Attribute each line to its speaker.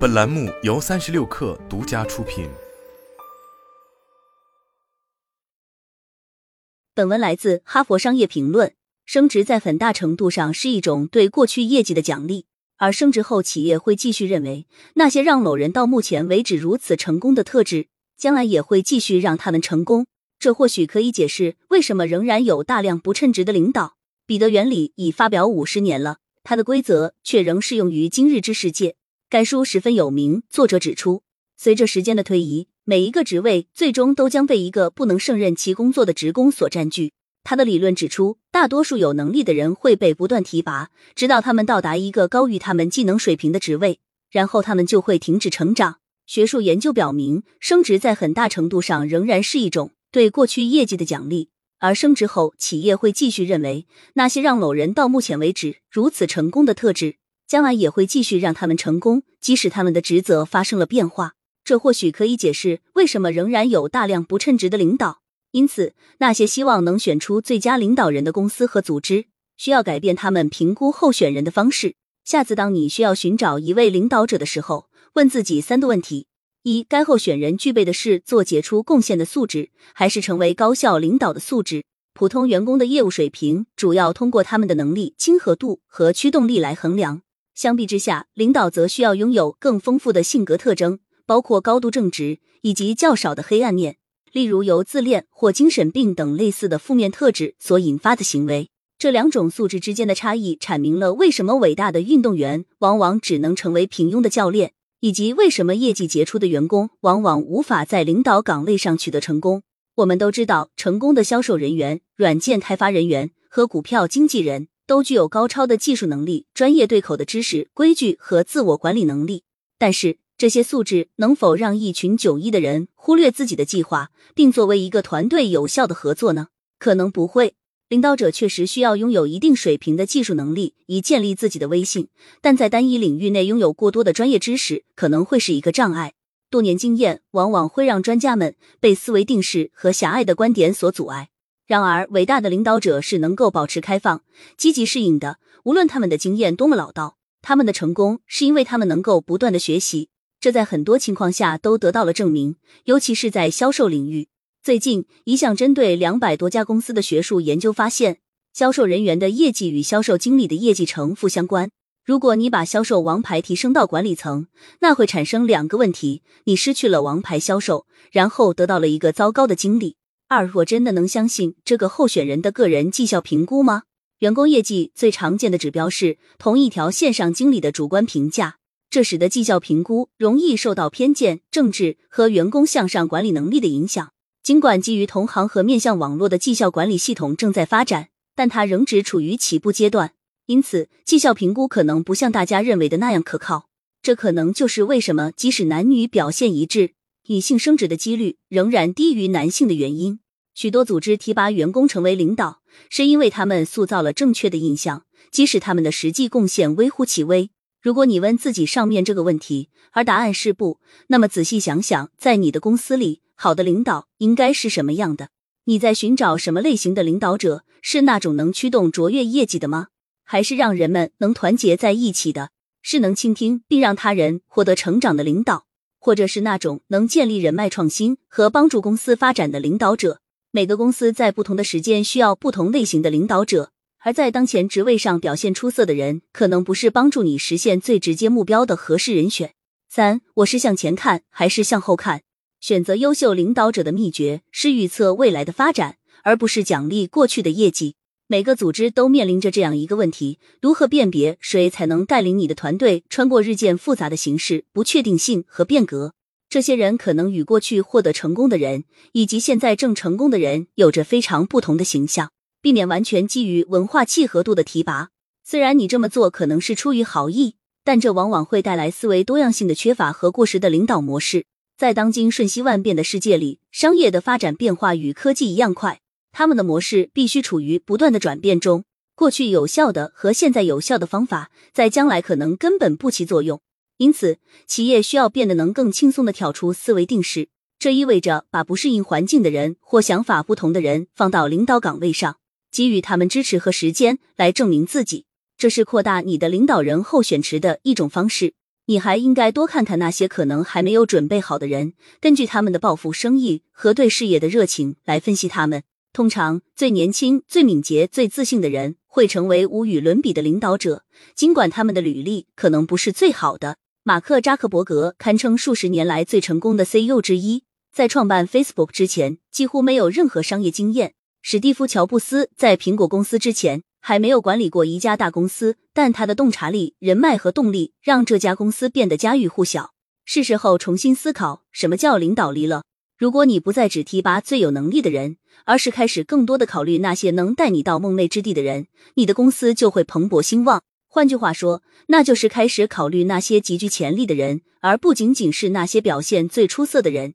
Speaker 1: 本栏目由三十六氪独家出品。
Speaker 2: 本文来自《哈佛商业评论》。升职在很大程度上是一种对过去业绩的奖励，而升职后企业会继续认为那些让某人到目前为止如此成功的特质，将来也会继续让他们成功。这或许可以解释为什么仍然有大量不称职的领导。彼得原理已发表五十年了，它的规则却仍适用于今日之世界。该书十分有名。作者指出，随着时间的推移，每一个职位最终都将被一个不能胜任其工作的职工所占据。他的理论指出，大多数有能力的人会被不断提拔，直到他们到达一个高于他们技能水平的职位，然后他们就会停止成长。学术研究表明，升职在很大程度上仍然是一种。对过去业绩的奖励，而升职后，企业会继续认为那些让某人到目前为止如此成功的特质，将来也会继续让他们成功，即使他们的职责发生了变化。这或许可以解释为什么仍然有大量不称职的领导。因此，那些希望能选出最佳领导人的公司和组织，需要改变他们评估候选人的方式。下次当你需要寻找一位领导者的时候，问自己三个问题。一，该候选人具备的是做杰出贡献的素质，还是成为高效领导的素质？普通员工的业务水平主要通过他们的能力、亲和度和驱动力来衡量。相比之下，领导则需要拥有更丰富的性格特征，包括高度正直以及较少的黑暗面，例如由自恋或精神病等类似的负面特质所引发的行为。这两种素质之间的差异，阐明了为什么伟大的运动员往往只能成为平庸的教练。以及为什么业绩杰出的员工往往无法在领导岗位上取得成功？我们都知道，成功的销售人员、软件开发人员和股票经纪人都具有高超的技术能力、专业对口的知识、规矩和自我管理能力。但是，这些素质能否让一群九一的人忽略自己的计划，并作为一个团队有效的合作呢？可能不会。领导者确实需要拥有一定水平的技术能力，以建立自己的威信。但在单一领域内拥有过多的专业知识，可能会是一个障碍。多年经验往往会让专家们被思维定式和狭隘的观点所阻碍。然而，伟大的领导者是能够保持开放、积极适应的。无论他们的经验多么老道，他们的成功是因为他们能够不断的学习。这在很多情况下都得到了证明，尤其是在销售领域。最近，一项针对两百多家公司的学术研究发现，销售人员的业绩与销售经理的业绩呈负相关。如果你把销售王牌提升到管理层，那会产生两个问题：你失去了王牌销售，然后得到了一个糟糕的经理。二，我真的能相信这个候选人的个人绩效评估吗？员工业绩最常见的指标是同一条线上经理的主观评价，这使得绩效评估容易受到偏见、政治和员工向上管理能力的影响。尽管基于同行和面向网络的绩效管理系统正在发展，但它仍只处于起步阶段，因此绩效评估可能不像大家认为的那样可靠。这可能就是为什么即使男女表现一致，女性升职的几率仍然低于男性的原因。许多组织提拔员工成为领导，是因为他们塑造了正确的印象，即使他们的实际贡献微乎其微。如果你问自己上面这个问题，而答案是不，那么仔细想想，在你的公司里。好的领导应该是什么样的？你在寻找什么类型的领导者？是那种能驱动卓越业绩的吗？还是让人们能团结在一起的？是能倾听并让他人获得成长的领导？或者是那种能建立人脉、创新和帮助公司发展的领导者？每个公司在不同的时间需要不同类型的领导者，而在当前职位上表现出色的人，可能不是帮助你实现最直接目标的合适人选。三，我是向前看还是向后看？选择优秀领导者的秘诀是预测未来的发展，而不是奖励过去的业绩。每个组织都面临着这样一个问题：如何辨别谁才能带领你的团队穿过日渐复杂的形势、不确定性和变革？这些人可能与过去获得成功的人以及现在正成功的人有着非常不同的形象。避免完全基于文化契合度的提拔。虽然你这么做可能是出于好意，但这往往会带来思维多样性的缺乏和过时的领导模式。在当今瞬息万变的世界里，商业的发展变化与科技一样快，他们的模式必须处于不断的转变中。过去有效的和现在有效的方法，在将来可能根本不起作用。因此，企业需要变得能更轻松的跳出思维定式。这意味着把不适应环境的人或想法不同的人放到领导岗位上，给予他们支持和时间来证明自己。这是扩大你的领导人候选池的一种方式。你还应该多看看那些可能还没有准备好的人，根据他们的抱负、生意和对事业的热情来分析他们。通常，最年轻、最敏捷、最自信的人会成为无与伦比的领导者，尽管他们的履历可能不是最好的。马克·扎克伯格堪称数十年来最成功的 CEO 之一，在创办 Facebook 之前几乎没有任何商业经验。史蒂夫·乔布斯在苹果公司之前还没有管理过一家大公司，但他的洞察力、人脉和动力让这家公司变得家喻户晓。是时候重新思考什么叫领导力了。如果你不再只提拔最有能力的人，而是开始更多的考虑那些能带你到梦寐之地的人，你的公司就会蓬勃兴旺。换句话说，那就是开始考虑那些极具潜力的人，而不仅仅是那些表现最出色的人。